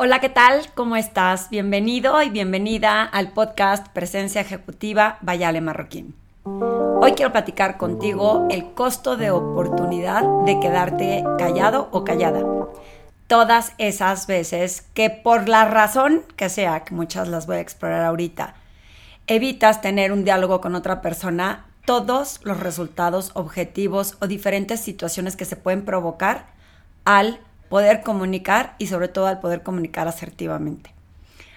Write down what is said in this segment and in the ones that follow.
Hola, ¿qué tal? ¿Cómo estás? Bienvenido y bienvenida al podcast Presencia Ejecutiva Vayale Marroquín. Hoy quiero platicar contigo el costo de oportunidad de quedarte callado o callada. Todas esas veces que por la razón que sea, que muchas las voy a explorar ahorita, evitas tener un diálogo con otra persona, todos los resultados objetivos o diferentes situaciones que se pueden provocar al poder comunicar y sobre todo al poder comunicar asertivamente.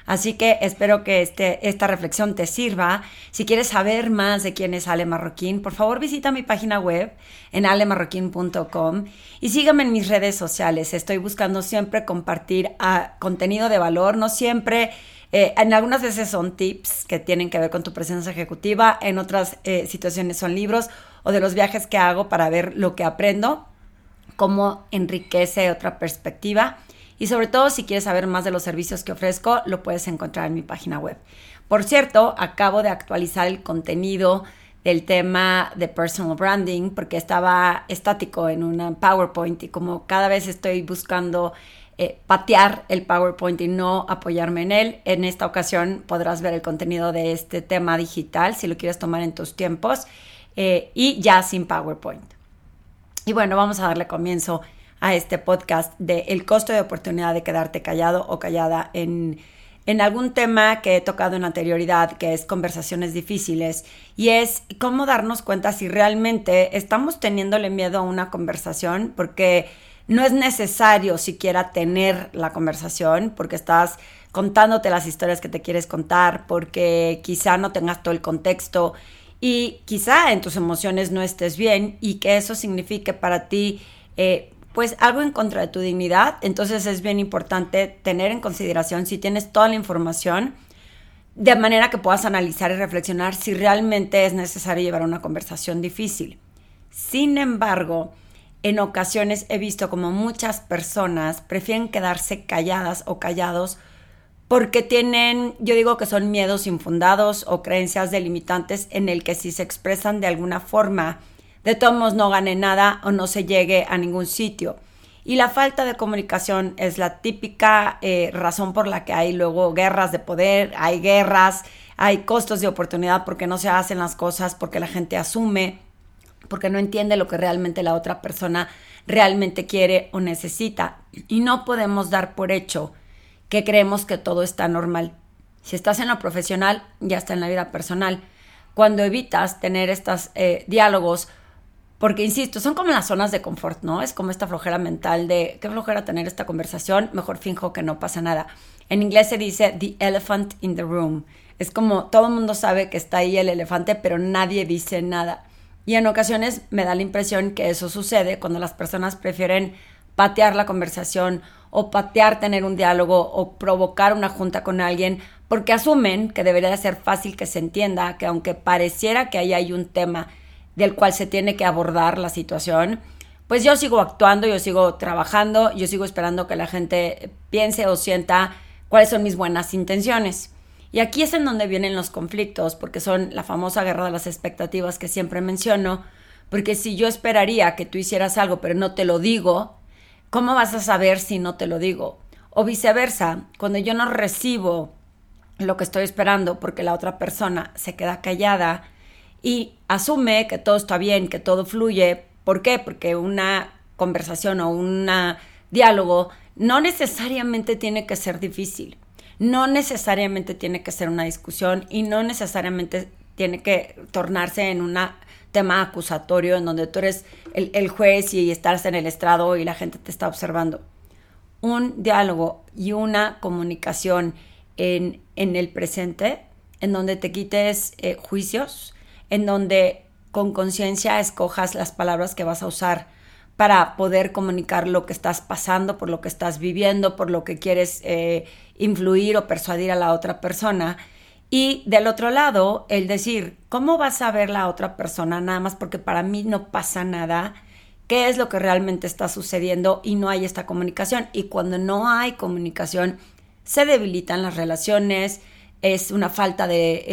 Así que espero que este, esta reflexión te sirva. Si quieres saber más de quién es Ale Marroquín, por favor visita mi página web en alemarroquín.com y sígame en mis redes sociales. Estoy buscando siempre compartir ah, contenido de valor, no siempre, eh, en algunas veces son tips que tienen que ver con tu presencia ejecutiva, en otras eh, situaciones son libros o de los viajes que hago para ver lo que aprendo cómo enriquece otra perspectiva. Y sobre todo, si quieres saber más de los servicios que ofrezco, lo puedes encontrar en mi página web. Por cierto, acabo de actualizar el contenido del tema de personal branding porque estaba estático en una PowerPoint y como cada vez estoy buscando eh, patear el PowerPoint y no apoyarme en él, en esta ocasión podrás ver el contenido de este tema digital si lo quieres tomar en tus tiempos eh, y ya sin PowerPoint. Y bueno, vamos a darle comienzo a este podcast de el costo de oportunidad de quedarte callado o callada en, en algún tema que he tocado en anterioridad, que es conversaciones difíciles, y es cómo darnos cuenta si realmente estamos teniéndole miedo a una conversación, porque no es necesario siquiera tener la conversación, porque estás contándote las historias que te quieres contar, porque quizá no tengas todo el contexto y quizá en tus emociones no estés bien y que eso signifique para ti eh, pues algo en contra de tu dignidad, entonces es bien importante tener en consideración si tienes toda la información de manera que puedas analizar y reflexionar si realmente es necesario llevar una conversación difícil. Sin embargo, en ocasiones he visto como muchas personas prefieren quedarse calladas o callados porque tienen, yo digo que son miedos infundados o creencias delimitantes en el que si se expresan de alguna forma, de todos modos no gane nada o no se llegue a ningún sitio. Y la falta de comunicación es la típica eh, razón por la que hay luego guerras de poder, hay guerras, hay costos de oportunidad porque no se hacen las cosas, porque la gente asume, porque no entiende lo que realmente la otra persona realmente quiere o necesita. Y no podemos dar por hecho que creemos que todo está normal. Si estás en lo profesional, ya está en la vida personal. Cuando evitas tener estos eh, diálogos, porque insisto, son como las zonas de confort, ¿no? Es como esta flojera mental de qué flojera tener esta conversación, mejor finjo que no pasa nada. En inglés se dice the elephant in the room. Es como todo el mundo sabe que está ahí el elefante, pero nadie dice nada. Y en ocasiones me da la impresión que eso sucede cuando las personas prefieren patear la conversación o patear tener un diálogo o provocar una junta con alguien porque asumen que debería ser fácil que se entienda que aunque pareciera que ahí hay un tema del cual se tiene que abordar la situación, pues yo sigo actuando, yo sigo trabajando, yo sigo esperando que la gente piense o sienta cuáles son mis buenas intenciones. Y aquí es en donde vienen los conflictos, porque son la famosa guerra de las expectativas que siempre menciono, porque si yo esperaría que tú hicieras algo pero no te lo digo, ¿cómo vas a saber si no te lo digo? O viceversa, cuando yo no recibo lo que estoy esperando porque la otra persona se queda callada y asume que todo está bien, que todo fluye. ¿Por qué? Porque una conversación o un diálogo no necesariamente tiene que ser difícil, no necesariamente tiene que ser una discusión y no necesariamente tiene que tornarse en una tema acusatorio en donde tú eres el, juez y estás en el estrado y la gente te está observando. Un diálogo y una comunicación en, el presente, en donde te quites eh, juicios, en donde con conciencia escojas las palabras que vas a usar para poder comunicar lo que estás pasando, por lo que estás viviendo, por lo que quieres eh, influir o persuadir a la otra persona y del otro lado, el decir, ¿cómo vas a ver la otra persona nada más porque para mí no pasa nada? ¿Qué es lo que realmente está sucediendo? Y no hay esta comunicación. Y cuando no hay comunicación, se debilitan las relaciones, es una falta de,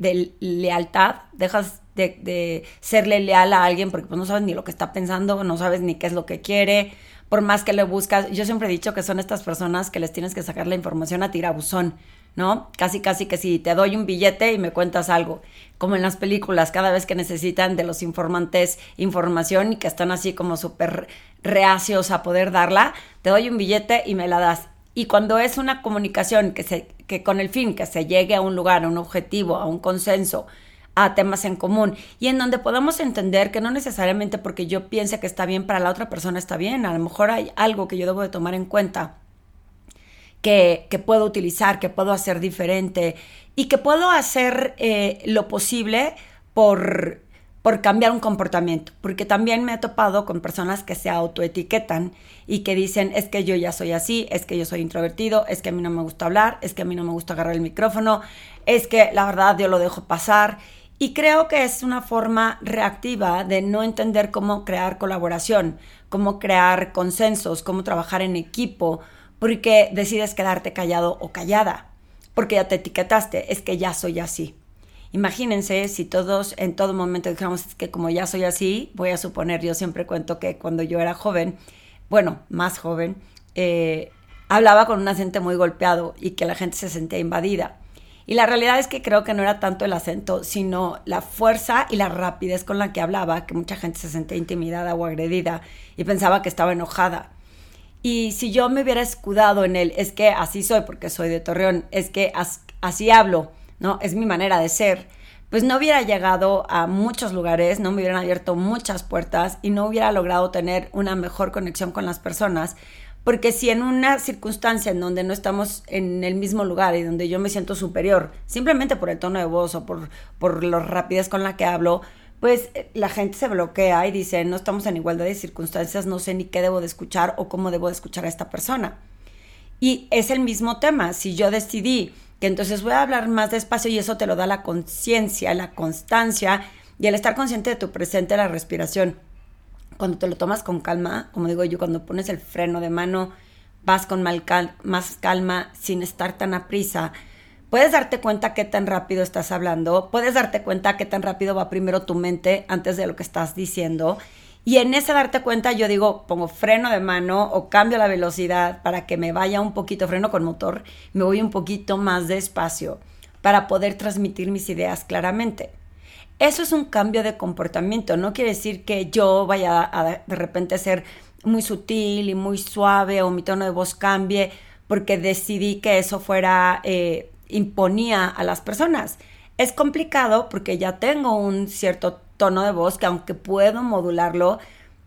eh, lealtad, dejas de, serle leal a alguien porque pues, no sabes ni lo que está pensando, no sabes ni qué es lo que quiere, por más que le buscas, yo siempre he dicho que son estas personas que les tienes que sacar la información a tirabuzón, ¿no? Casi, casi que si te doy un billete y me cuentas algo, como en las películas, cada vez que necesitan de los informantes información y que están así como súper reacios a poder darla, te doy un billete y me la das. Y cuando es una comunicación que, se, que con el fin que se llegue a un lugar, a un objetivo, a un consenso, a temas en común y en donde podamos entender que no necesariamente porque yo piense que está bien para la otra persona está bien, a lo mejor hay algo que yo debo de tomar en cuenta que, puedo utilizar, que puedo hacer diferente y que puedo hacer eh, lo posible por, por cambiar un comportamiento, porque también me he topado con personas que se autoetiquetan y que dicen, es que yo ya soy así, es que yo soy introvertido, es que a mí no me gusta hablar, es que a mí no me gusta agarrar el micrófono, es que la verdad yo lo dejo pasar y creo que es una forma reactiva de no entender cómo crear colaboración, cómo crear consensos, cómo trabajar en equipo, porque decides quedarte callado o callada, porque ya te etiquetaste, es que ya soy así. Imagínense si todos en todo momento dijéramos que como ya soy así, voy a suponer, yo siempre cuento que cuando yo era joven, bueno, más joven, eh, hablaba con un acento muy golpeado y que la gente se sentía invadida. Y la realidad es que creo que no era tanto el acento, sino la fuerza y la rapidez con la que hablaba, que mucha gente se sentía intimidada o agredida y pensaba que estaba enojada. Y si yo me hubiera escudado en él, es que así soy porque soy de Torreón, es que así hablo, ¿no? Es mi manera de ser. Pues no hubiera llegado a muchos lugares, no me hubieran abierto muchas puertas y no hubiera logrado tener una mejor conexión con las personas porque si en una circunstancia en donde no estamos en el mismo lugar y donde yo me siento superior, simplemente por el tono de voz o por, por la rapidez con la que hablo, pues eh, la gente se bloquea y dice, no estamos en igualdad de circunstancias, no sé ni qué debo de escuchar o cómo debo de escuchar a esta persona. Y es el mismo tema, si yo decidí que entonces voy a hablar más despacio y eso te lo da la conciencia, la constancia y el estar consciente de tu presente, la respiración cuando te lo tomas con calma, como digo yo, cuando pones el freno de mano, vas con más calma, sin estar tan a prisa, puedes darte cuenta qué tan rápido estás hablando, puedes darte cuenta qué tan rápido va primero tu mente antes de lo que estás diciendo. Y en ese darte cuenta yo digo, pongo freno de mano o cambio la velocidad para que me vaya un poquito, freno con motor, me voy un poquito más despacio para poder transmitir mis ideas claramente. Eso es un cambio de comportamiento. No quiere decir que yo vaya a de repente ser muy sutil y muy suave o mi tono de voz cambie porque decidí que eso fuera, eh, imponía a las personas. Es complicado porque ya tengo un cierto tono de voz que aunque puedo modularlo,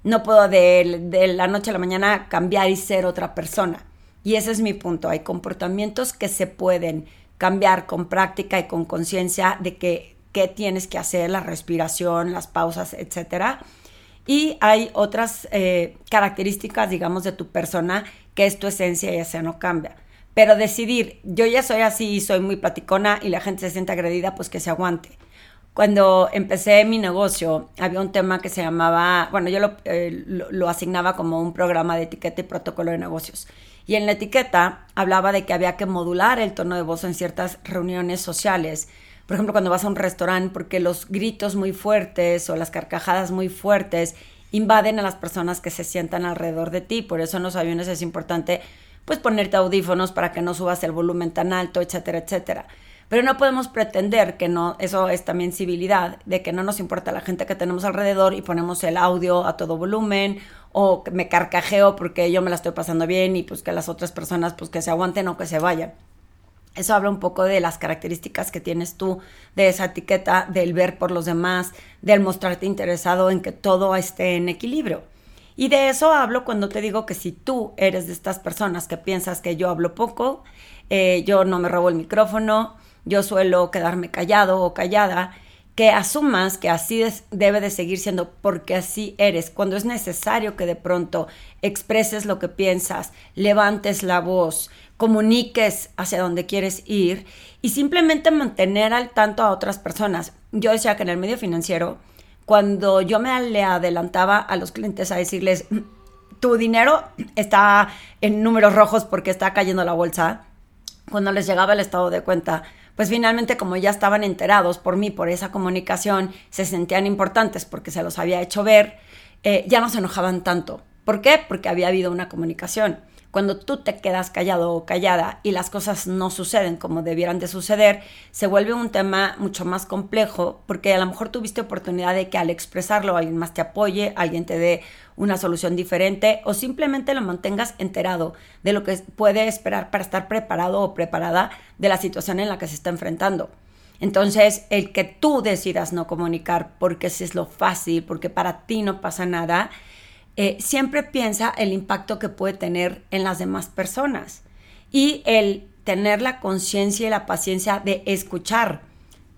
no puedo de, la noche a la mañana cambiar y ser otra persona. Y ese es mi punto. Hay comportamientos que se pueden cambiar con práctica y con conciencia de que qué tienes que hacer, la respiración, las pausas, etcétera. Y hay otras eh, características, digamos, de tu persona que es tu esencia y esa no cambia. Pero decidir, yo ya soy así y soy muy platicona y la gente se siente agredida, pues que se aguante. Cuando empecé mi negocio, había un tema que se llamaba, bueno, yo lo, eh, lo asignaba como un programa de etiqueta y protocolo de negocios. Y en la etiqueta hablaba de que había que modular el tono de voz en ciertas reuniones sociales por ejemplo, cuando vas a un restaurante, porque los gritos muy fuertes o las carcajadas muy fuertes invaden a las personas que se sientan alrededor de ti. Por eso en los aviones es importante pues ponerte audífonos para que no subas el volumen tan alto, etcétera, etcétera. Pero no podemos pretender que no, eso es también civilidad, de que no nos importa la gente que tenemos alrededor y ponemos el audio a todo volumen o me carcajeo porque yo me la estoy pasando bien y pues que las otras personas pues que se aguanten o que se vayan. Eso habla un poco de las características que tienes tú, de esa etiqueta, del ver por los demás, del mostrarte interesado en que todo esté en equilibrio. Y de eso hablo cuando te digo que si tú eres de estas personas que piensas que yo hablo poco, eh, yo no me robo el micrófono, yo suelo quedarme callado o callada, que asumas que así debe de seguir siendo porque así eres. Cuando es necesario que de pronto expreses lo que piensas, levantes la voz, comuniques hacia dónde quieres ir y simplemente mantener al tanto a otras personas. Yo decía que en el medio financiero, cuando yo me le adelantaba a los clientes a decirles, tu dinero está en números rojos porque está cayendo la bolsa, cuando les llegaba el estado de cuenta, pues finalmente como ya estaban enterados por mí, por esa comunicación, se sentían importantes porque se los había hecho ver, eh, ya no se enojaban tanto ¿Por qué? Porque había habido una comunicación. Cuando tú te quedas callado o callada y las cosas no suceden como debieran de suceder, se vuelve un tema mucho más complejo porque a lo mejor tuviste oportunidad de que al expresarlo alguien más te apoye, alguien te dé una solución diferente o simplemente lo mantengas enterado de lo que puede esperar para estar preparado o preparada de la situación en la que se está enfrentando. Entonces, el que tú decidas no comunicar porque es lo fácil, porque para ti no pasa nada, eh, siempre piensa el impacto que puede tener en las demás personas y el tener la conciencia y la paciencia de escuchar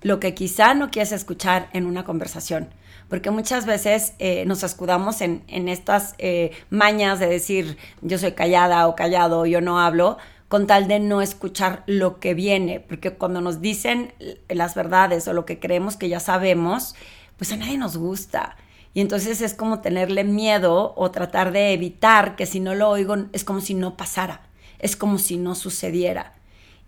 lo que quizá no quieres escuchar en una conversación. Porque muchas veces eh, nos escudamos en, estas eh, mañas de decir yo soy callada o callado, yo no hablo, con tal de no escuchar lo que viene. Porque cuando nos dicen las verdades o lo que creemos que ya sabemos, pues a nadie nos gusta. Y entonces es como tenerle miedo o tratar de evitar que si no lo oigo es como si no pasara, es como si no sucediera.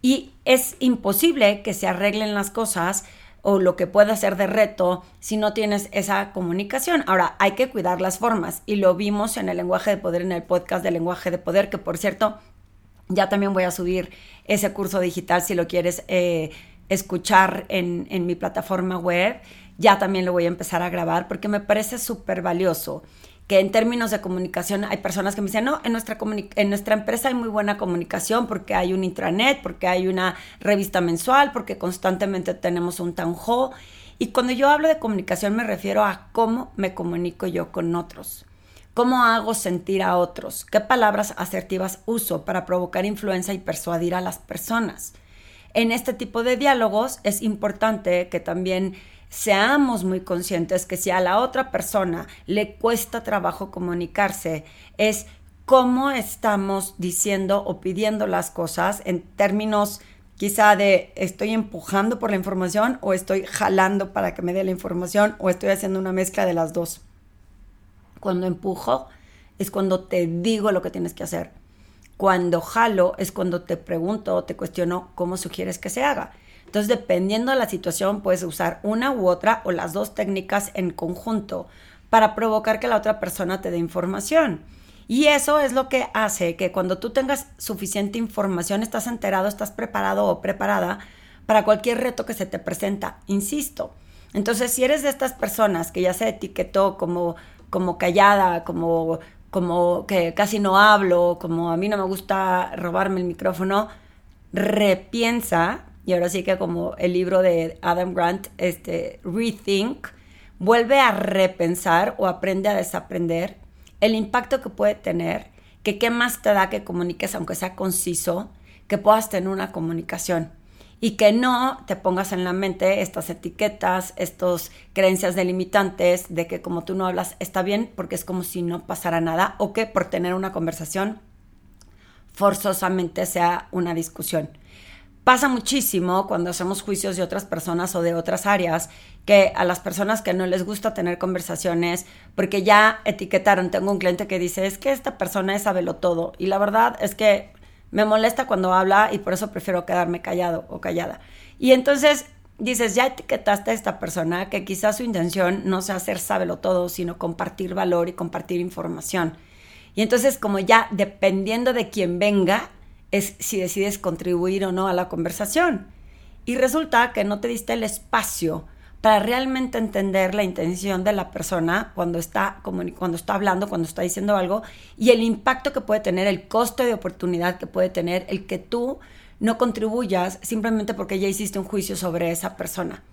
Y es imposible que se arreglen las cosas o lo que pueda ser de reto si no tienes esa comunicación. Ahora, hay que cuidar las formas y lo vimos en el lenguaje de poder, en el podcast de lenguaje de poder, que por cierto, ya también voy a subir ese curso digital si lo quieres eh, escuchar en, en mi plataforma web ya también lo voy a empezar a grabar porque me parece súper valioso que en términos de comunicación hay personas que me dicen, no, en nuestra, en nuestra empresa hay muy buena comunicación porque hay un intranet, porque hay una revista mensual, porque constantemente tenemos un town hall. Y cuando yo hablo de comunicación me refiero a cómo me comunico yo con otros, cómo hago sentir a otros, qué palabras asertivas uso para provocar influencia y persuadir a las personas. En este tipo de diálogos es importante que también seamos muy conscientes que si a la otra persona le cuesta trabajo comunicarse, es cómo estamos diciendo o pidiendo las cosas en términos quizá de estoy empujando por la información o estoy jalando para que me dé la información o estoy haciendo una mezcla de las dos. Cuando empujo es cuando te digo lo que tienes que hacer. Cuando jalo es cuando te pregunto o te cuestiono cómo sugieres que se haga. Entonces, dependiendo de la situación, puedes usar una u otra o las dos técnicas en conjunto para provocar que la otra persona te dé información. Y eso es lo que hace que cuando tú tengas suficiente información, estás enterado, estás preparado o preparada para cualquier reto que se te presenta, insisto. Entonces, si eres de estas personas que ya se etiquetó como, como callada, como, como que casi no hablo, como a mí no me gusta robarme el micrófono, repiensa y ahora sí que como el libro de Adam Grant, este, Rethink, vuelve a repensar o aprende a desaprender el impacto que puede tener, que qué más te da que comuniques, aunque sea conciso, que puedas tener una comunicación y que no te pongas en la mente estas etiquetas, estas creencias delimitantes de que como tú no hablas está bien porque es como si no pasara nada o que por tener una conversación forzosamente sea una discusión. Pasa muchísimo cuando hacemos juicios de otras personas o de otras áreas, que a las personas que no les gusta tener conversaciones, porque ya etiquetaron, tengo un cliente que dice, es que esta persona es sabelo todo, y la verdad es que me molesta cuando habla y por eso prefiero quedarme callado o callada. Y entonces dices, ya etiquetaste a esta persona que quizás su intención no sea hacer sábelo todo, sino compartir valor y compartir información. Y entonces como ya dependiendo de quién venga, es si decides contribuir o no a la conversación. Y resulta que no te diste el espacio para realmente entender la intención de la persona cuando está, cuando está hablando, cuando está diciendo algo, y el impacto que puede tener, el costo de oportunidad que puede tener el que tú no contribuyas simplemente porque ya hiciste un juicio sobre esa persona.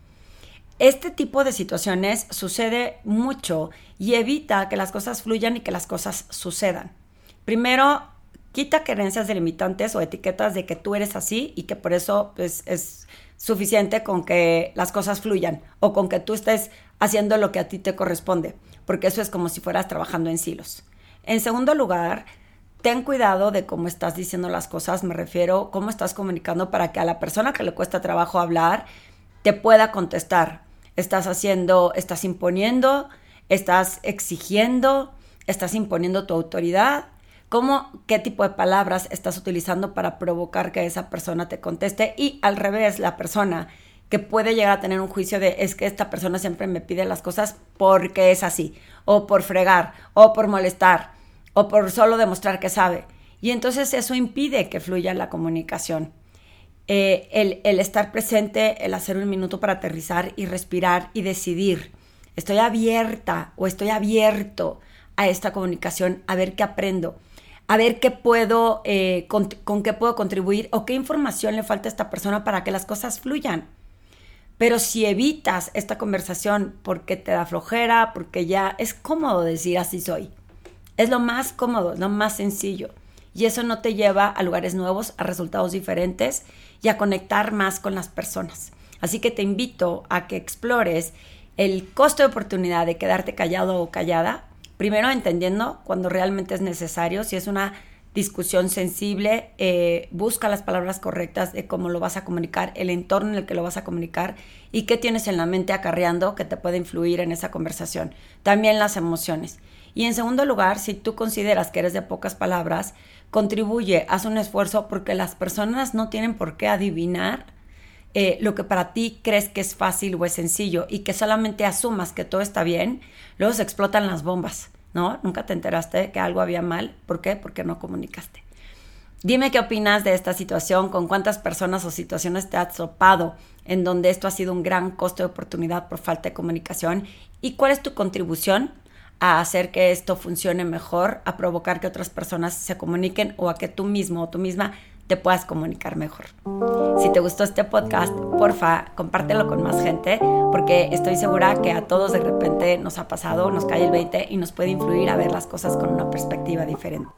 Este tipo de situaciones sucede mucho y evita que las cosas fluyan y que las cosas sucedan. Primero, quita creencias delimitantes o etiquetas de que tú eres así y que por eso pues, es suficiente con que las cosas fluyan o con que tú estés haciendo lo que a ti te corresponde, porque eso es como si fueras trabajando en silos. En segundo lugar, ten cuidado de cómo estás diciendo las cosas, me refiero cómo estás comunicando para que a la persona que le cuesta trabajo hablar te pueda contestar. Estás haciendo, estás imponiendo, estás exigiendo, estás imponiendo tu autoridad cómo, qué tipo de palabras estás utilizando para provocar que esa persona te conteste y al revés, la persona que puede llegar a tener un juicio de es que esta persona siempre me pide las cosas porque es así, o por fregar, o por molestar, o por solo demostrar que sabe. Y entonces eso impide que fluya la comunicación. Eh, el, el estar presente, el hacer un minuto para aterrizar y respirar y decidir, estoy abierta o estoy abierto a esta comunicación, a ver qué aprendo, a ver qué puedo, eh, con, con, qué puedo contribuir o qué información le falta a esta persona para que las cosas fluyan. Pero si evitas esta conversación porque te da flojera, porque ya es cómodo decir así soy, es lo más cómodo, lo más sencillo. Y eso no te lleva a lugares nuevos, a resultados diferentes y a conectar más con las personas. Así que te invito a que explores el costo de oportunidad de quedarte callado o callada, primero entendiendo cuando realmente es necesario, si es una discusión sensible, eh, busca las palabras correctas de cómo lo vas a comunicar, el entorno en el que lo vas a comunicar y qué tienes en la mente acarreando que te puede influir en esa conversación. También las emociones. Y en segundo lugar, si tú consideras que eres de pocas palabras, contribuye, haz un esfuerzo porque las personas no tienen por qué adivinar eh, lo que para ti crees que es fácil o es sencillo y que solamente asumas que todo está bien, luego se explotan las bombas, ¿no? Nunca te enteraste que algo había mal. ¿Por qué? Porque no comunicaste. Dime qué opinas de esta situación, con cuántas personas o situaciones te has topado en donde esto ha sido un gran costo de oportunidad por falta de comunicación y cuál es tu contribución a hacer que esto funcione mejor, a provocar que otras personas se comuniquen o a que tú mismo o tú misma te puedas comunicar mejor. Si te gustó este podcast, porfa, compártelo con más gente, porque estoy segura que a todos de repente nos ha pasado, nos cae el 20 y nos puede influir a ver las cosas con una perspectiva diferente.